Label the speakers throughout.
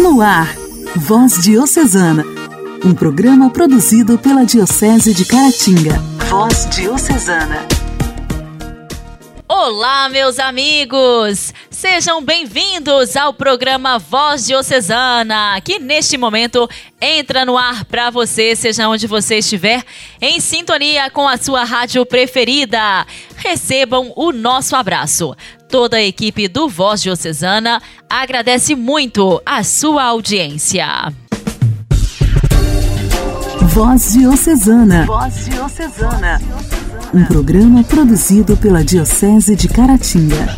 Speaker 1: No ar, Voz Diocesana, um programa produzido pela Diocese de Caratinga. Voz Diocesana.
Speaker 2: Olá, meus amigos! Sejam bem-vindos ao programa Voz Diocesana, que neste momento entra no ar para você, seja onde você estiver, em sintonia com a sua rádio preferida. Recebam o nosso abraço. Toda a equipe do Voz Diocesana agradece muito a sua audiência.
Speaker 1: Voz Diocesana. Voz Diocesana. Um programa produzido pela Diocese de Caratinga.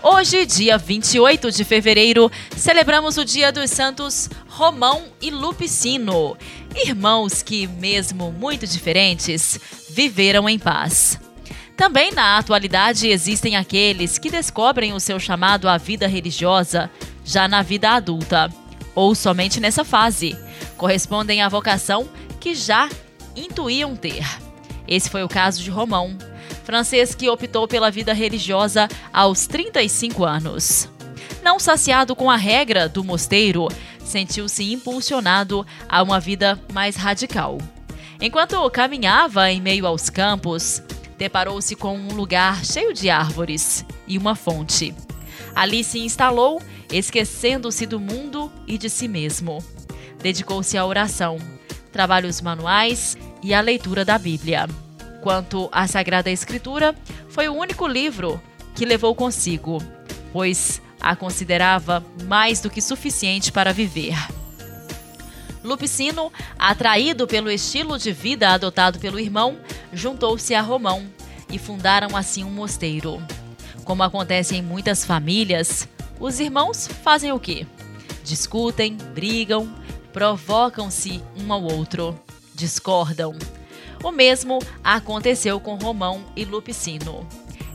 Speaker 2: Hoje, dia 28 de fevereiro, celebramos o Dia dos Santos Romão e Lupicino, irmãos que, mesmo muito diferentes, viveram em paz. Também na atualidade existem aqueles que descobrem o seu chamado à vida religiosa já na vida adulta, ou somente nessa fase. Correspondem à vocação que já intuíam ter. Esse foi o caso de Romão, francês que optou pela vida religiosa aos 35 anos. Não saciado com a regra do mosteiro, sentiu-se impulsionado a uma vida mais radical. Enquanto caminhava em meio aos campos, deparou-se com um lugar cheio de árvores e uma fonte. Ali se instalou, esquecendo-se do mundo e de si mesmo. Dedicou-se à oração, trabalhos manuais e à leitura da Bíblia. Quanto à Sagrada Escritura, foi o único livro que levou consigo, pois a considerava mais do que suficiente para viver. Lupicino, atraído pelo estilo de vida adotado pelo irmão, juntou-se a Romão e fundaram assim um mosteiro. Como acontece em muitas famílias, os irmãos fazem o quê? Discutem, brigam, provocam-se um ao outro, discordam. O mesmo aconteceu com Romão e Lupicino.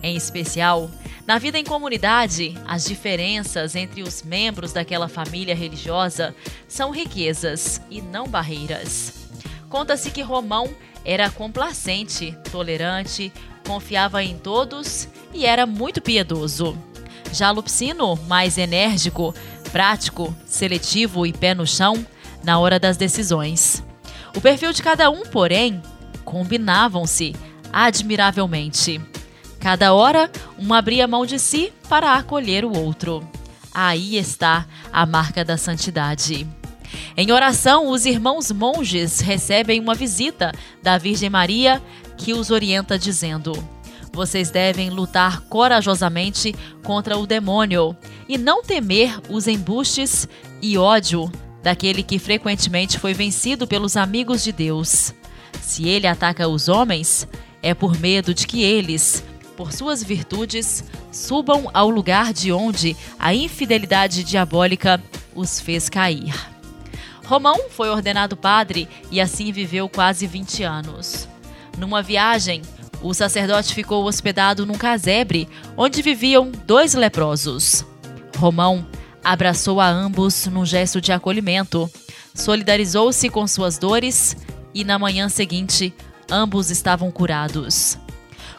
Speaker 2: Em especial, na vida em comunidade, as diferenças entre os membros daquela família religiosa são riquezas e não barreiras. Conta-se que Romão era complacente, tolerante, confiava em todos e era muito piedoso. Já Lupicino, mais enérgico, prático, seletivo e pé no chão na hora das decisões. O perfil de cada um, porém, combinavam-se admiravelmente. Cada hora, um abria mão de si para acolher o outro. Aí está a marca da santidade. Em oração, os irmãos monges recebem uma visita da Virgem Maria que os orienta dizendo: Vocês devem lutar corajosamente contra o demônio e não temer os embustes e ódio daquele que frequentemente foi vencido pelos amigos de Deus. Se ele ataca os homens, é por medo de que eles, por suas virtudes, subam ao lugar de onde a infidelidade diabólica os fez cair. Romão foi ordenado padre e assim viveu quase 20 anos. Numa viagem, o sacerdote ficou hospedado num casebre onde viviam dois leprosos. Romão abraçou a ambos num gesto de acolhimento, solidarizou-se com suas dores e na manhã seguinte ambos estavam curados.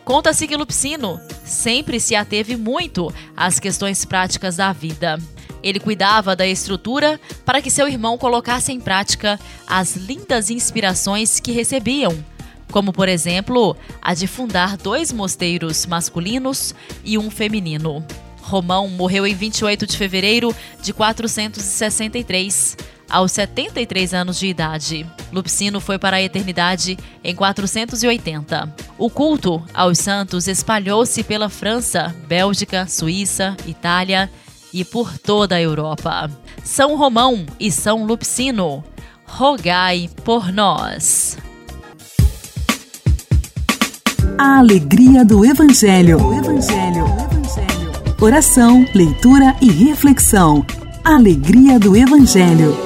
Speaker 2: Conta-se que Lupicino sempre se ateve muito às questões práticas da vida. Ele cuidava da estrutura para que seu irmão colocasse em prática as lindas inspirações que recebiam, como por exemplo a de fundar dois mosteiros masculinos e um feminino. Romão morreu em 28 de fevereiro de 463 aos 73 anos de idade. Lupicino foi para a eternidade em 480. O culto aos santos espalhou-se pela França, Bélgica, Suíça, Itália e por toda a Europa. São Romão e São Lupicino, rogai por nós.
Speaker 1: A alegria do Evangelho. O Evangelho. Evangelho. Oração, leitura e reflexão. Alegria do Evangelho.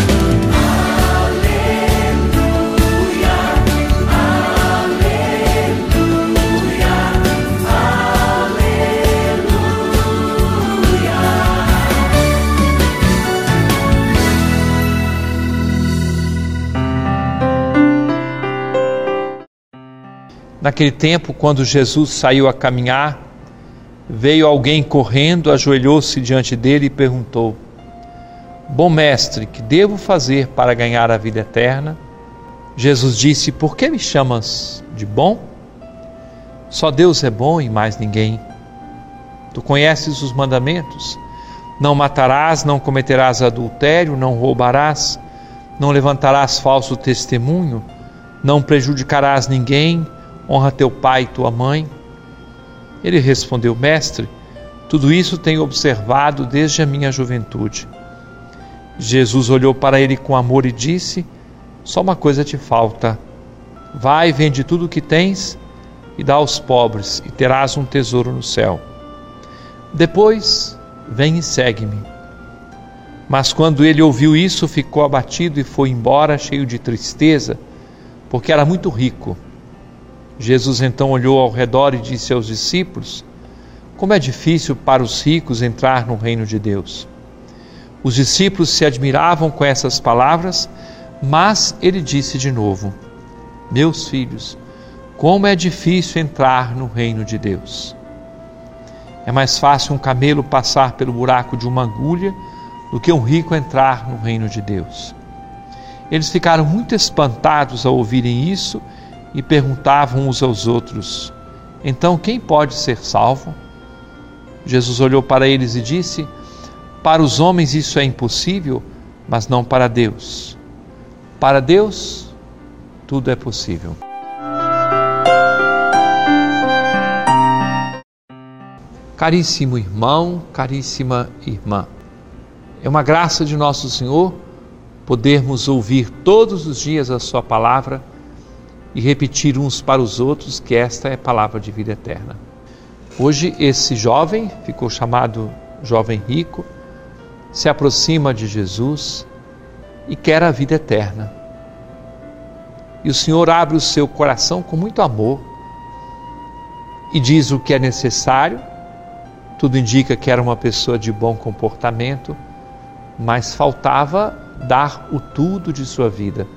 Speaker 3: Naquele tempo, quando Jesus saiu a caminhar, veio alguém correndo, ajoelhou-se diante dele e perguntou: Bom mestre, que devo fazer para ganhar a vida eterna? Jesus disse: Por que me chamas de bom? Só Deus é bom e mais ninguém. Tu conheces os mandamentos: Não matarás, não cometerás adultério, não roubarás, não levantarás falso testemunho, não prejudicarás ninguém honra teu pai e tua mãe. Ele respondeu: Mestre, tudo isso tenho observado desde a minha juventude. Jesus olhou para ele com amor e disse: Só uma coisa te falta. Vai, vende tudo o que tens e dá aos pobres, e terás um tesouro no céu. Depois, vem e segue-me. Mas quando ele ouviu isso, ficou abatido e foi embora, cheio de tristeza, porque era muito rico. Jesus então olhou ao redor e disse aos discípulos: Como é difícil para os ricos entrar no reino de Deus. Os discípulos se admiravam com essas palavras, mas ele disse de novo: Meus filhos, como é difícil entrar no reino de Deus. É mais fácil um camelo passar pelo buraco de uma agulha do que um rico entrar no reino de Deus. Eles ficaram muito espantados ao ouvirem isso e perguntavam uns aos outros: Então quem pode ser salvo? Jesus olhou para eles e disse: Para os homens isso é impossível, mas não para Deus. Para Deus, tudo é possível. Caríssimo irmão, caríssima irmã, é uma graça de nosso Senhor podermos ouvir todos os dias a Sua palavra e repetir uns para os outros que esta é a palavra de vida eterna. Hoje, esse jovem, ficou chamado jovem rico, se aproxima de Jesus e quer a vida eterna. E o Senhor abre o seu coração com muito amor e diz o que é necessário. Tudo indica que era uma pessoa de bom comportamento, mas faltava dar o tudo de sua vida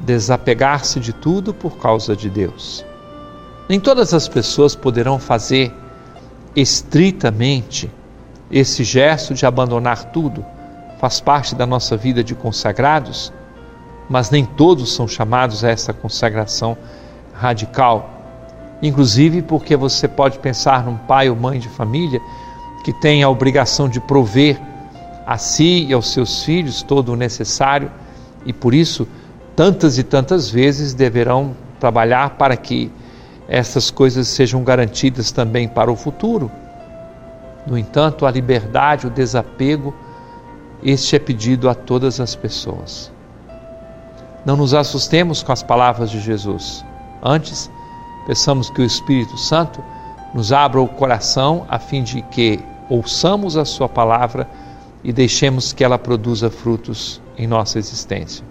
Speaker 3: desapegar-se de tudo por causa de Deus. Nem todas as pessoas poderão fazer estritamente esse gesto de abandonar tudo, faz parte da nossa vida de consagrados, mas nem todos são chamados a essa consagração radical. Inclusive porque você pode pensar num pai ou mãe de família que tem a obrigação de prover a si e aos seus filhos todo o necessário e por isso tantas e tantas vezes deverão trabalhar para que essas coisas sejam garantidas também para o futuro. No entanto, a liberdade, o desapego, este é pedido a todas as pessoas. Não nos assustemos com as palavras de Jesus. Antes, peçamos que o Espírito Santo nos abra o coração a fim de que ouçamos a Sua palavra e deixemos que ela produza frutos em nossa existência.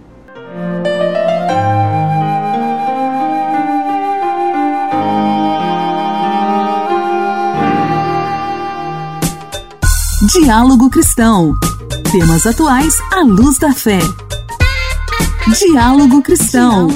Speaker 1: Diálogo Cristão. Temas atuais à luz da fé. Diálogo Cristão.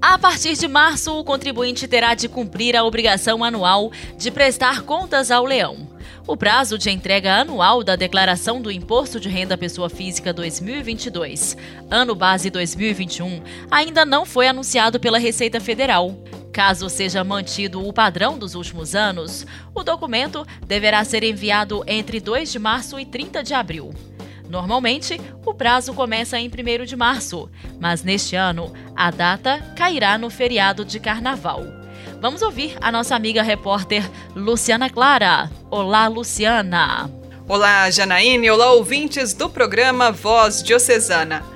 Speaker 2: A partir de março, o contribuinte terá de cumprir a obrigação anual de prestar contas ao leão. O prazo de entrega anual da declaração do Imposto de Renda Pessoa Física 2022, ano base 2021, ainda não foi anunciado pela Receita Federal. Caso seja mantido o padrão dos últimos anos, o documento deverá ser enviado entre 2 de março e 30 de abril. Normalmente, o prazo começa em 1 de março, mas neste ano a data cairá no feriado de carnaval. Vamos ouvir a nossa amiga repórter Luciana Clara. Olá, Luciana.
Speaker 4: Olá, Janaíne. Olá, ouvintes do programa Voz Diocesana.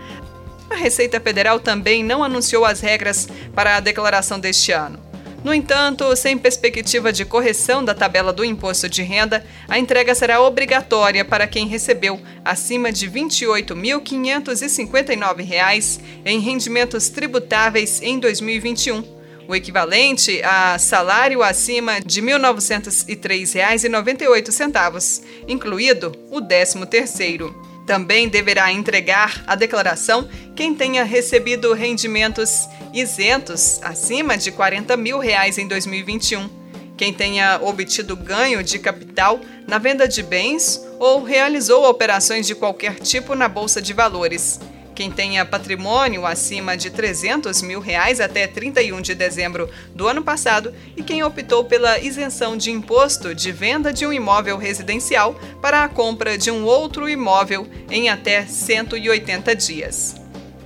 Speaker 4: A Receita Federal também não anunciou as regras para a declaração deste ano. No entanto, sem perspectiva de correção da tabela do imposto de renda, a entrega será obrigatória para quem recebeu acima de R$ 28.559 em rendimentos tributáveis em 2021, o equivalente a salário acima de R$ 1.903,98, incluído o 13º. Também deverá entregar a declaração quem tenha recebido rendimentos isentos acima de 40 mil reais em 2021, quem tenha obtido ganho de capital na venda de bens ou realizou operações de qualquer tipo na Bolsa de Valores quem tenha patrimônio acima de 300 mil reais até 31 de dezembro do ano passado e quem optou pela isenção de imposto de venda de um imóvel residencial para a compra de um outro imóvel em até 180 dias.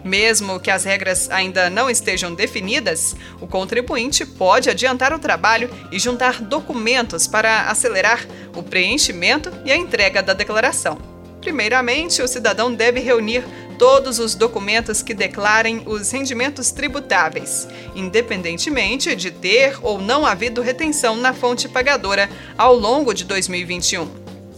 Speaker 4: Mesmo que as regras ainda não estejam definidas, o contribuinte pode adiantar o trabalho e juntar documentos para acelerar o preenchimento e a entrega da declaração. Primeiramente, o cidadão deve reunir todos os documentos que declarem os rendimentos tributáveis, independentemente de ter ou não havido retenção na fonte pagadora ao longo de 2021.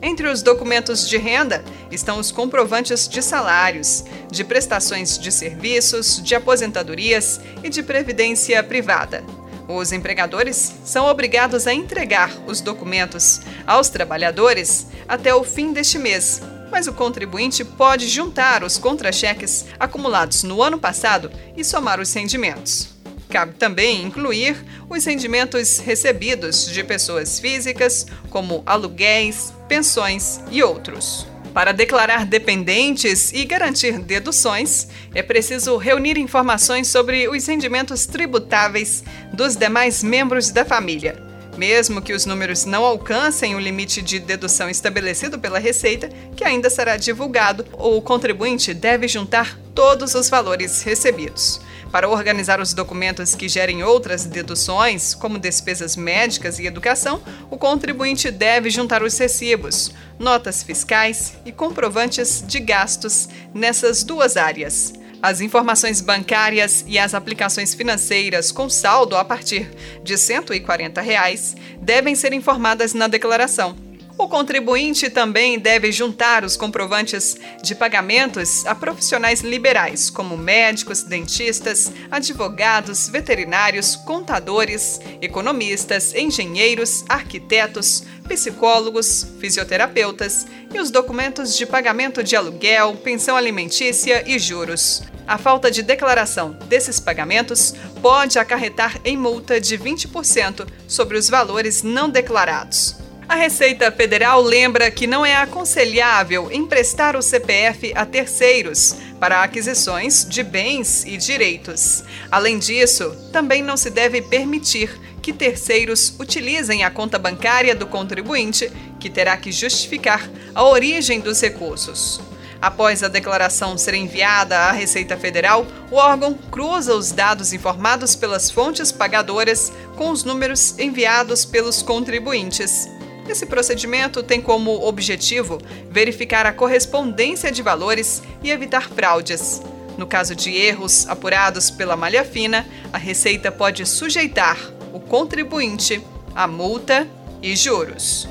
Speaker 4: Entre os documentos de renda estão os comprovantes de salários, de prestações de serviços, de aposentadorias e de previdência privada. Os empregadores são obrigados a entregar os documentos aos trabalhadores até o fim deste mês, mas o contribuinte pode juntar os contra-cheques acumulados no ano passado e somar os rendimentos. Cabe também incluir os rendimentos recebidos de pessoas físicas, como aluguéis, pensões e outros. Para declarar dependentes e garantir deduções, é preciso reunir informações sobre os rendimentos tributáveis dos demais membros da família mesmo que os números não alcancem o limite de dedução estabelecido pela Receita, que ainda será divulgado, o contribuinte deve juntar todos os valores recebidos. Para organizar os documentos que gerem outras deduções, como despesas médicas e educação, o contribuinte deve juntar os recibos, notas fiscais e comprovantes de gastos nessas duas áreas. As informações bancárias e as aplicações financeiras com saldo a partir de 140 reais devem ser informadas na declaração. O contribuinte também deve juntar os comprovantes de pagamentos a profissionais liberais, como médicos, dentistas, advogados, veterinários, contadores, economistas, engenheiros, arquitetos, psicólogos, fisioterapeutas e os documentos de pagamento de aluguel, pensão alimentícia e juros. A falta de declaração desses pagamentos pode acarretar em multa de 20% sobre os valores não declarados. A Receita Federal lembra que não é aconselhável emprestar o CPF a terceiros para aquisições de bens e direitos. Além disso, também não se deve permitir que terceiros utilizem a conta bancária do contribuinte, que terá que justificar a origem dos recursos. Após a declaração ser enviada à Receita Federal, o órgão cruza os dados informados pelas fontes pagadoras com os números enviados pelos contribuintes. Esse procedimento tem como objetivo verificar a correspondência de valores e evitar fraudes. No caso de erros apurados pela malha fina, a Receita pode sujeitar o contribuinte a multa e juros.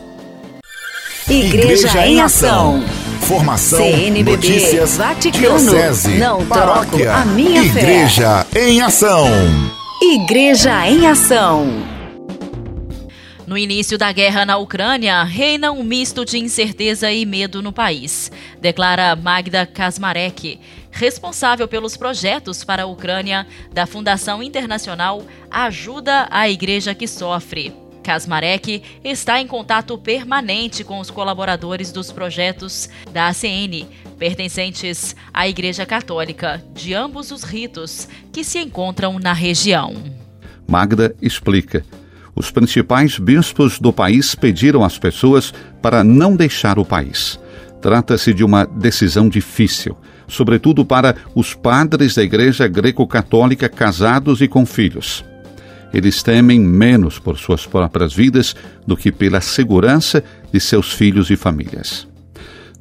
Speaker 1: Igreja, Igreja em Ação.
Speaker 5: Formação, CNBB, notícias,
Speaker 1: Vaticano,
Speaker 5: diocese,
Speaker 1: não
Speaker 5: paróquia,
Speaker 1: a minha
Speaker 5: Igreja
Speaker 1: fé.
Speaker 5: em Ação.
Speaker 1: Igreja em Ação.
Speaker 2: No início da guerra na Ucrânia, reina um misto de incerteza e medo no país, declara Magda Kasmarek, responsável pelos projetos para a Ucrânia da Fundação Internacional Ajuda à Igreja que Sofre. Kasmarek está em contato permanente com os colaboradores dos projetos da ACN, pertencentes à Igreja Católica, de ambos os ritos, que se encontram na região.
Speaker 6: Magda explica. Os principais bispos do país pediram às pessoas para não deixar o país. Trata-se de uma decisão difícil, sobretudo para os padres da Igreja Greco-Católica casados e com filhos. Eles temem menos por suas próprias vidas do que pela segurança de seus filhos e famílias.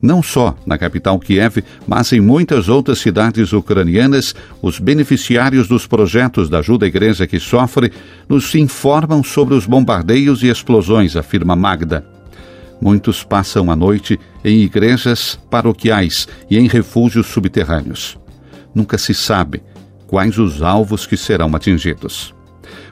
Speaker 6: Não só na capital Kiev, mas em muitas outras cidades ucranianas, os beneficiários dos projetos da ajuda à igreja que sofre nos informam sobre os bombardeios e explosões, afirma Magda. Muitos passam a noite em igrejas paroquiais e em refúgios subterrâneos. Nunca se sabe quais os alvos que serão atingidos.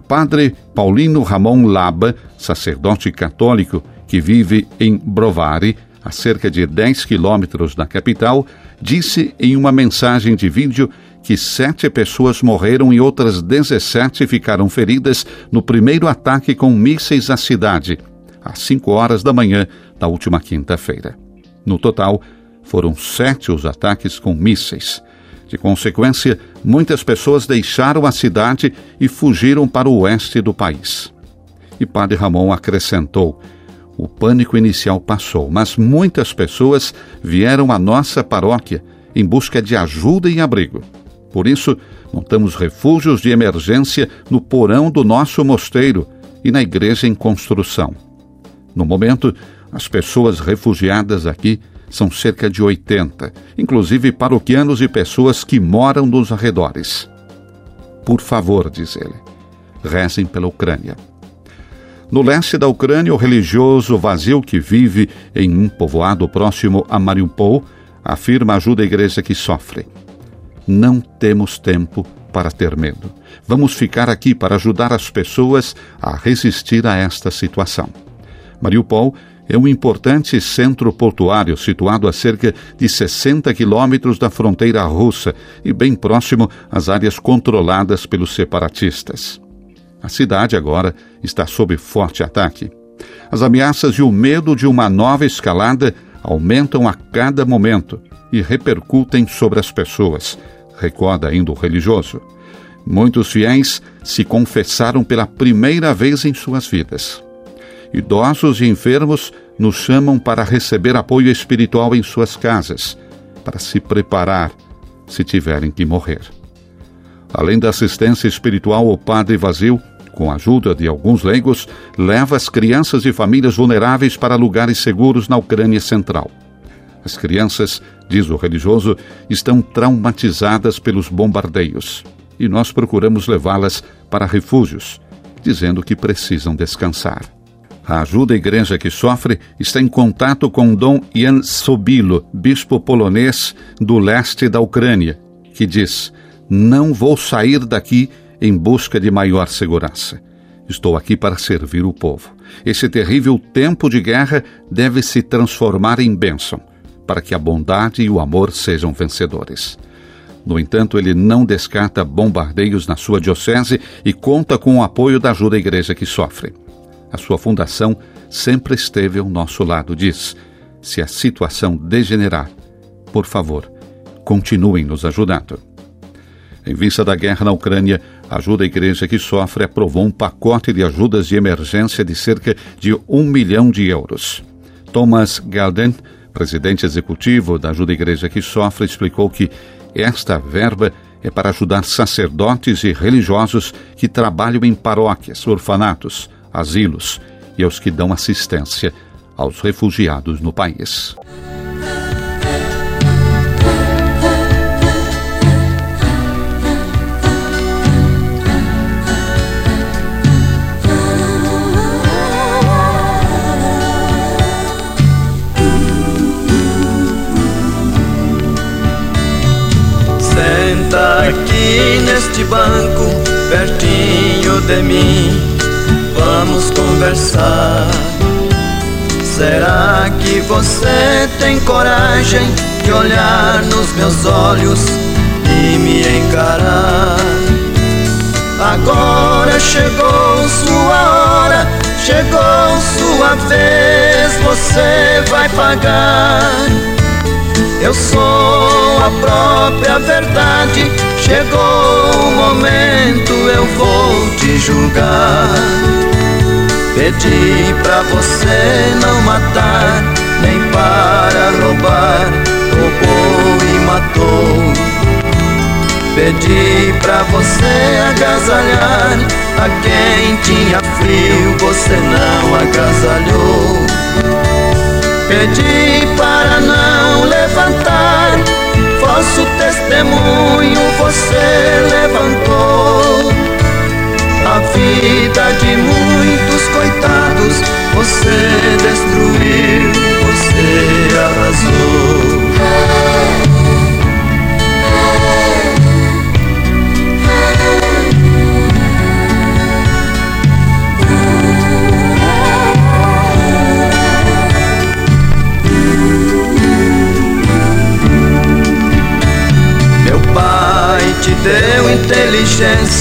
Speaker 6: Padre Paulino Ramon Laba, sacerdote católico que vive em Brovary, a cerca de 10 quilômetros da capital, disse em uma mensagem de vídeo que sete pessoas morreram e outras 17 ficaram feridas no primeiro ataque com mísseis à cidade, às 5 horas da manhã da última quinta-feira. No total, foram sete os ataques com mísseis. De consequência, muitas pessoas deixaram a cidade e fugiram para o oeste do país. E Padre Ramon acrescentou: o pânico inicial passou, mas muitas pessoas vieram à nossa paróquia em busca de ajuda e abrigo. Por isso, montamos refúgios de emergência no porão do nosso mosteiro e na igreja em construção. No momento, as pessoas refugiadas aqui são cerca de 80, inclusive paroquianos e pessoas que moram nos arredores. Por favor, diz ele, rezem pela Ucrânia. No leste da Ucrânia, o religioso vazio que vive em um povoado próximo a Mariupol afirma ajuda a igreja que sofre. Não temos tempo para ter medo. Vamos ficar aqui para ajudar as pessoas a resistir a esta situação. Mariupol é um importante centro portuário situado a cerca de 60 quilômetros da fronteira russa e bem próximo às áreas controladas pelos separatistas. A cidade agora está sob forte ataque. As ameaças e o medo de uma nova escalada aumentam a cada momento e repercutem sobre as pessoas, recorda ainda o religioso. Muitos fiéis se confessaram pela primeira vez em suas vidas. Idosos e enfermos nos chamam para receber apoio espiritual em suas casas, para se preparar se tiverem que morrer. Além da assistência espiritual, o Padre Vazio, com a ajuda de alguns leigos, leva as crianças e famílias vulneráveis para lugares seguros na Ucrânia Central. As crianças, diz o religioso, estão traumatizadas pelos bombardeios e nós procuramos levá-las para refúgios, dizendo que precisam descansar. A ajuda à igreja que sofre está em contato com Dom Jan Sobilo, bispo polonês do leste da Ucrânia, que diz: Não vou sair daqui em busca de maior segurança. Estou aqui para servir o povo. Esse terrível tempo de guerra deve se transformar em bênção, para que a bondade e o amor sejam vencedores. No entanto, ele não descarta bombardeios na sua diocese e conta com o apoio da ajuda à igreja que sofre. A sua fundação sempre esteve ao nosso lado, diz. Se a situação degenerar, por favor, continuem nos ajudando. Em vista da guerra na Ucrânia, a Ajuda à Igreja que Sofre aprovou um pacote de ajudas de emergência de cerca de um milhão de euros. Thomas Galden, presidente executivo da Ajuda à Igreja que Sofre, explicou que esta verba é para ajudar sacerdotes e religiosos que trabalham em paróquias, orfanatos, asilos e aos que dão assistência aos refugiados no país.
Speaker 7: Neste banco, pertinho de mim vamos conversar. Será que você tem coragem de olhar nos meus olhos e me encarar? Agora chegou sua hora, chegou sua vez, você vai pagar. Eu sou a própria verdade, chegou o momento, eu vou te julgar. Pedi pra você não matar, nem para roubar, roubou e matou. Pedi pra você agasalhar a quem tinha frio, você não agasalhou. Pedi para não levantar, falso testemunho você levantou. A vida de muitos coitados você destruiu,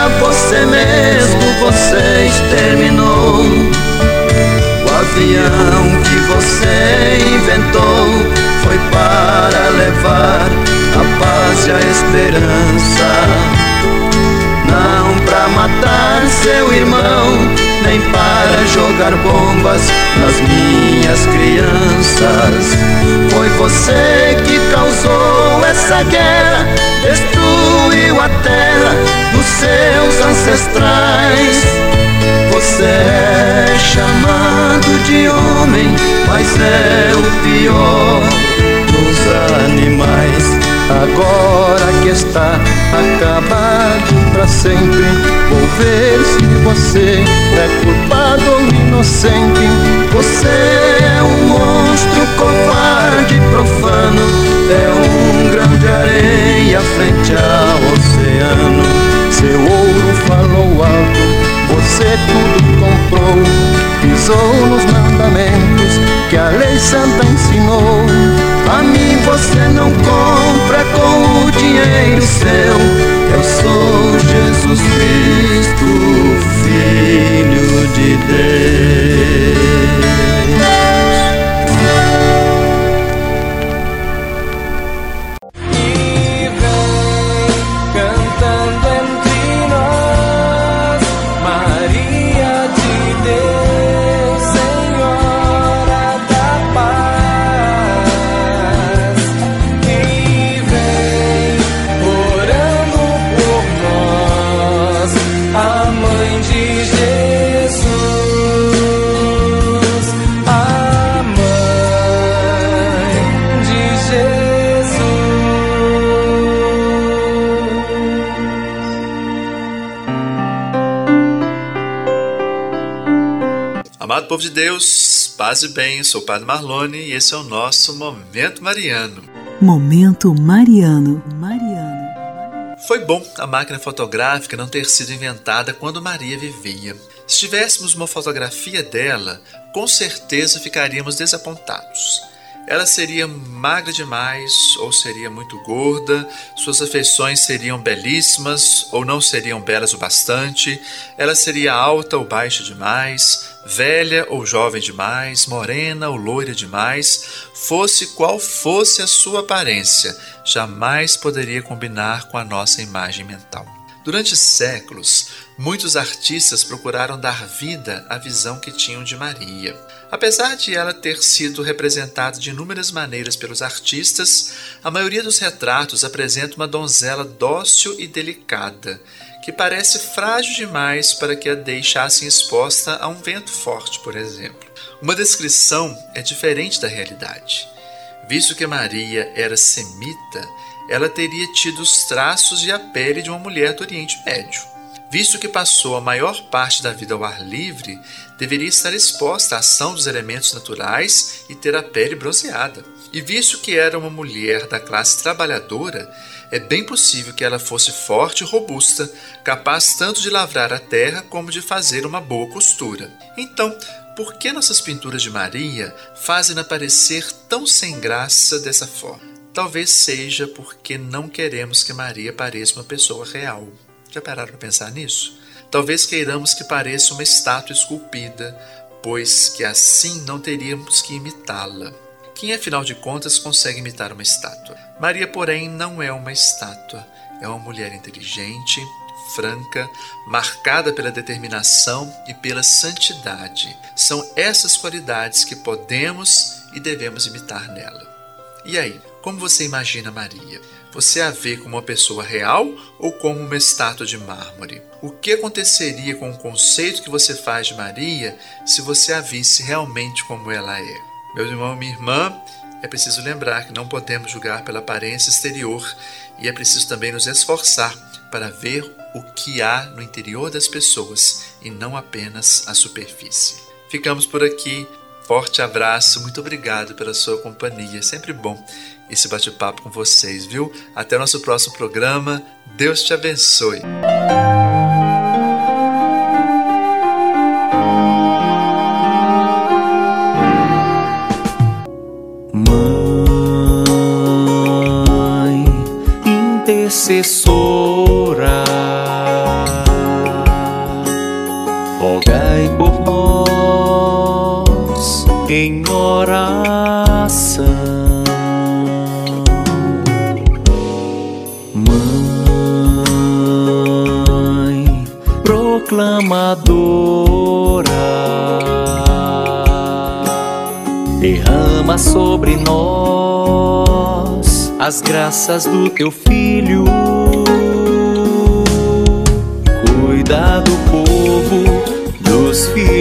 Speaker 7: a você mesmo você exterminou. O avião que você inventou foi para levar a paz e a esperança. Matar seu irmão, nem para jogar bombas nas minhas crianças. Foi você que causou essa guerra, destruiu a terra dos seus ancestrais. Você é chamado de homem, mas é o pior dos animais. Agora que está acabado para sempre, vou ver se você é culpado ou inocente. Você é um monstro covarde profano, é um grão de areia frente ao oceano. Seu ouro falou alto, você tudo comprou, pisou nos mandamentos que a lei santa ensinou. A mim você não compra com o dinheiro seu. Eu sou Jesus Cristo, Filho de Deus.
Speaker 8: Povo de Deus, paz e bem, sou o Padre Marlone e esse é o nosso Momento Mariano.
Speaker 1: Momento Mariano. Mariano.
Speaker 8: Foi bom a máquina fotográfica não ter sido inventada quando Maria vivia. Se tivéssemos uma fotografia dela, com certeza ficaríamos desapontados. Ela seria magra demais ou seria muito gorda, suas afeições seriam belíssimas ou não seriam belas o bastante, ela seria alta ou baixa demais, velha ou jovem demais, morena ou loira demais, fosse qual fosse a sua aparência, jamais poderia combinar com a nossa imagem mental. Durante séculos, muitos artistas procuraram dar vida à visão que tinham de Maria. Apesar de ela ter sido representada de inúmeras maneiras pelos artistas, a maioria dos retratos apresenta uma donzela dócil e delicada, que parece frágil demais para que a deixassem exposta a um vento forte, por exemplo. Uma descrição é diferente da realidade. Visto que Maria era semita, ela teria tido os traços e a pele de uma mulher do Oriente Médio. Visto que passou a maior parte da vida ao ar livre, deveria estar exposta à ação dos elementos naturais e ter a pele bronzeada. E visto que era uma mulher da classe trabalhadora, é bem possível que ela fosse forte e robusta, capaz tanto de lavrar a terra como de fazer uma boa costura. Então, por que nossas pinturas de Maria fazem-na parecer tão sem graça dessa forma? Talvez seja porque não queremos que Maria pareça uma pessoa real. Já pararam para pensar nisso? Talvez queiramos que pareça uma estátua esculpida, pois que assim não teríamos que imitá-la. Quem, afinal de contas, consegue imitar uma estátua? Maria, porém, não é uma estátua. É uma mulher inteligente, franca, marcada pela determinação e pela santidade. São essas qualidades que podemos e devemos imitar nela. E aí, como você imagina Maria? Você a vê como uma pessoa real ou como uma estátua de mármore? O que aconteceria com o conceito que você faz de Maria se você a visse realmente como ela é? Meu irmão minha irmã, é preciso lembrar que não podemos julgar pela aparência exterior e é preciso também nos esforçar para ver o que há no interior das pessoas e não apenas a superfície. Ficamos por aqui. Forte abraço, muito obrigado pela sua companhia. É sempre bom esse bate-papo com vocês, viu? Até o nosso próximo programa. Deus te abençoe.
Speaker 9: Intercessora, rogai por nós em oração. Mãe proclamadora derrama sobre nós as graças do teu filho.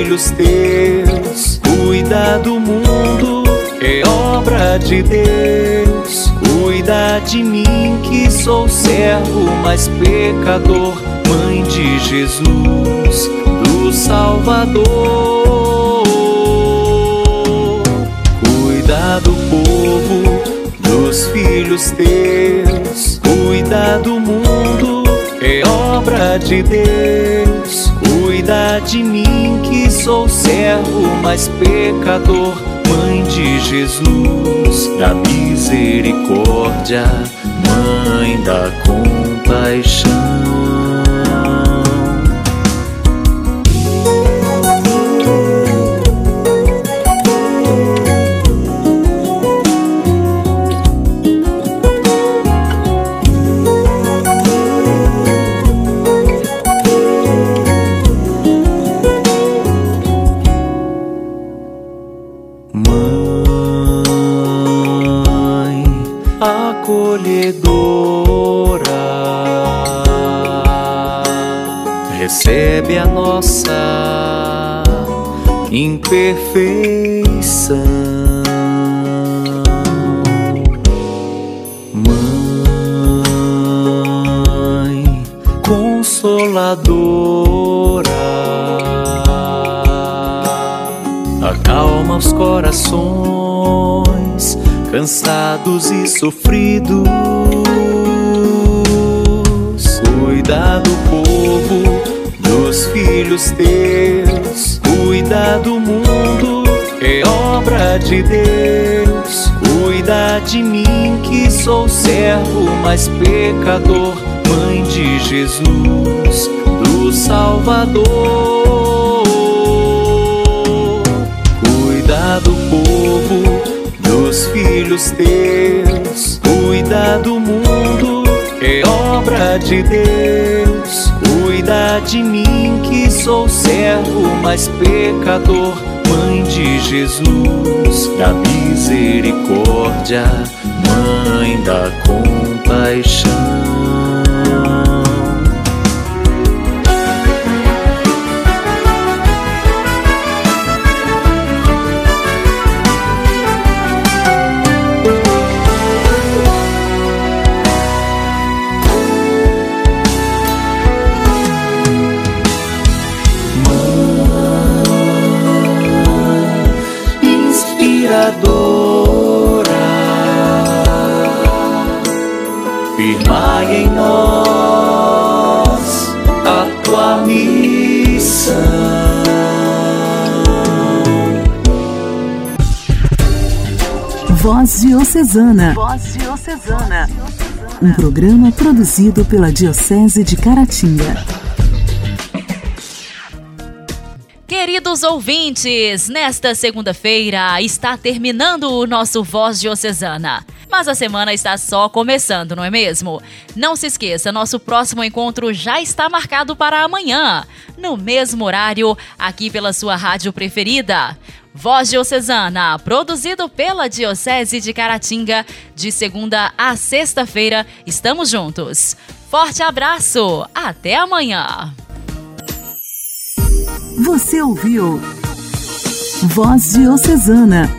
Speaker 9: Filhos teus, cuida do mundo, é obra de Deus. Cuida de mim que sou servo, mas pecador, mãe de Jesus, do Salvador. Cuida do povo, dos filhos teus, cuida do mundo, é obra de Deus. Cuida de mim que sou servo, mas pecador, mãe de Jesus, da misericórdia, mãe da compaixão. Acolhedora, recebe a nossa imperfeição. Mãe consoladora acalma os corações cansados e sofridos. Cuida do povo, dos filhos teus, cuida do mundo, é obra de Deus. Cuida de mim que sou servo, mas pecador, mãe de Jesus, do Salvador. Filhos teus, cuida do mundo, é obra de Deus. Cuida de mim que sou servo, mas pecador, mãe de Jesus, da misericórdia, mãe da compaixão. Missão.
Speaker 1: Voz Diocesana. Voz Diocesana. Um programa produzido pela Diocese de Caratinga.
Speaker 2: Queridos ouvintes, nesta segunda-feira está terminando o nosso Voz Diocesana. Mas a semana está só começando, não é mesmo? Não se esqueça, nosso próximo encontro já está marcado para amanhã, no mesmo horário, aqui pela sua rádio preferida. Voz Diocesana, produzido pela Diocese de Caratinga, de segunda a sexta-feira. Estamos juntos. Forte abraço, até amanhã.
Speaker 1: Você ouviu Voz Diocesana